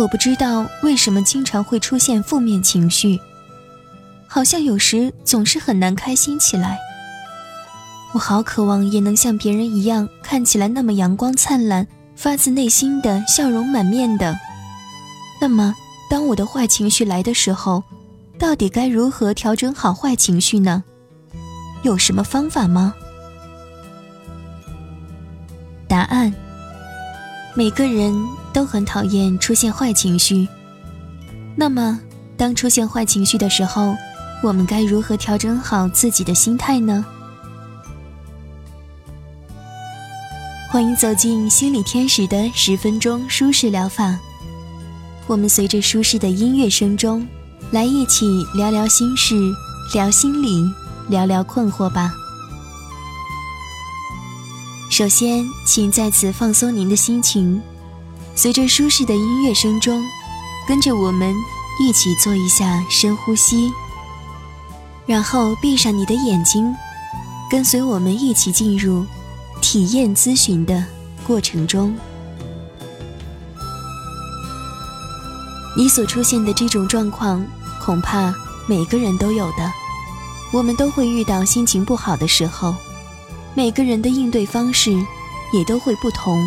我不知道为什么经常会出现负面情绪，好像有时总是很难开心起来。我好渴望也能像别人一样，看起来那么阳光灿烂，发自内心的笑容满面的。那么，当我的坏情绪来的时候，到底该如何调整好坏情绪呢？有什么方法吗？答案：每个人都很讨厌出现坏情绪。那么，当出现坏情绪的时候，我们该如何调整好自己的心态呢？欢迎走进心理天使的十分钟舒适疗法。我们随着舒适的音乐声中。来一起聊聊心事，聊心理，聊聊困惑吧。首先，请在此放松您的心情，随着舒适的音乐声中，跟着我们一起做一下深呼吸，然后闭上你的眼睛，跟随我们一起进入体验咨询的过程中。你所出现的这种状况。恐怕每个人都有的，我们都会遇到心情不好的时候，每个人的应对方式也都会不同。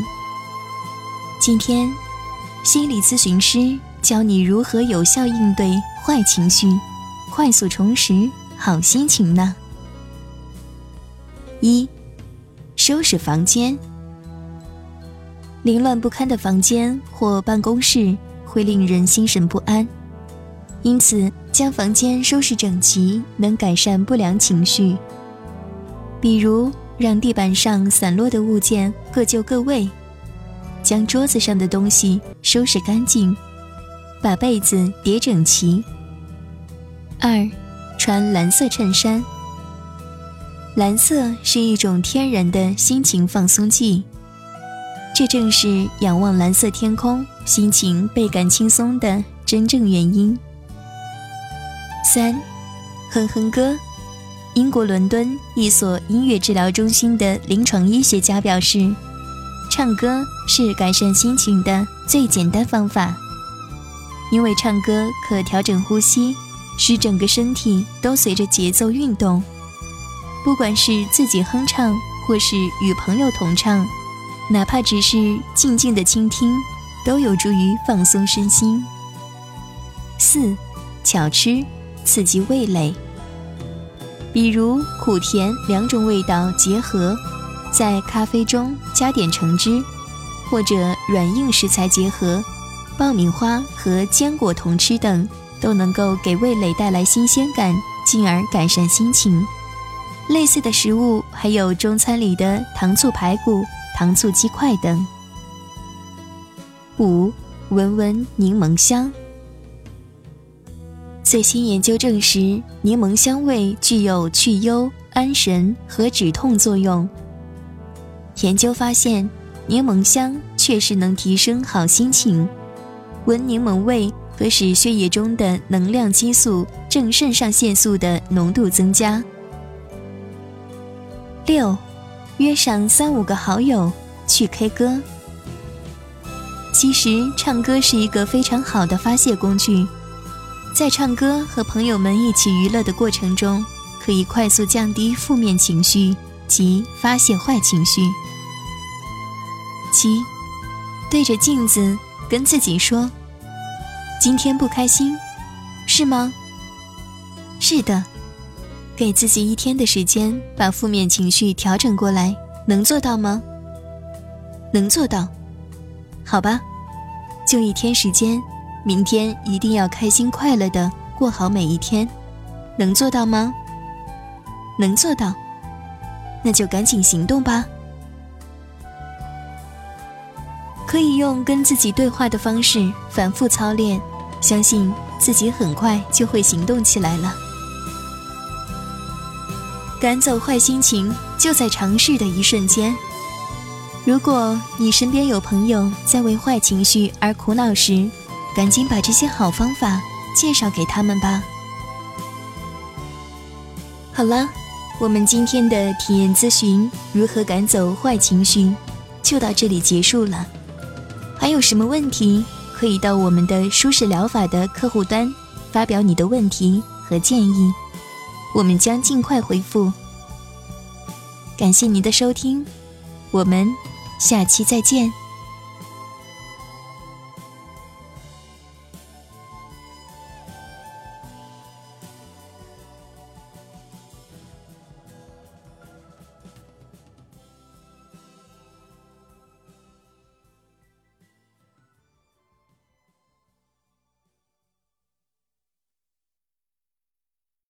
今天，心理咨询师教你如何有效应对坏情绪，快速重拾好心情呢？一，收拾房间。凌乱不堪的房间或办公室会令人心神不安。因此，将房间收拾整齐能改善不良情绪。比如，让地板上散落的物件各就各位，将桌子上的东西收拾干净，把被子叠整齐。二，穿蓝色衬衫。蓝色是一种天然的心情放松剂，这正是仰望蓝色天空，心情倍感轻松的真正原因。三，哼哼歌。英国伦敦一所音乐治疗中心的临床医学家表示，唱歌是改善心情的最简单方法，因为唱歌可调整呼吸，使整个身体都随着节奏运动。不管是自己哼唱，或是与朋友同唱，哪怕只是静静的倾听，都有助于放松身心。四，巧吃。刺激味蕾，比如苦甜两种味道结合，在咖啡中加点橙汁，或者软硬食材结合，爆米花和坚果同吃等，都能够给味蕾带来新鲜感，进而改善心情。类似的食物还有中餐里的糖醋排骨、糖醋鸡块等。五，闻闻柠檬香。最新研究证实，柠檬香味具有去忧、安神和止痛作用。研究发现，柠檬香确实能提升好心情。闻柠檬味可使血液中的能量激素正肾上腺素的浓度增加。六，约上三五个好友去 K 歌。其实，唱歌是一个非常好的发泄工具。在唱歌和朋友们一起娱乐的过程中，可以快速降低负面情绪及发泄坏情绪。七，对着镜子跟自己说：“今天不开心，是吗？”是的，给自己一天的时间把负面情绪调整过来，能做到吗？能做到，好吧，就一天时间。明天一定要开心快乐的过好每一天，能做到吗？能做到，那就赶紧行动吧。可以用跟自己对话的方式反复操练，相信自己很快就会行动起来了。赶走坏心情，就在尝试的一瞬间。如果你身边有朋友在为坏情绪而苦恼时，赶紧把这些好方法介绍给他们吧。好了，我们今天的体验咨询如何赶走坏情绪就到这里结束了。还有什么问题可以到我们的舒适疗法的客户端发表你的问题和建议，我们将尽快回复。感谢您的收听，我们下期再见。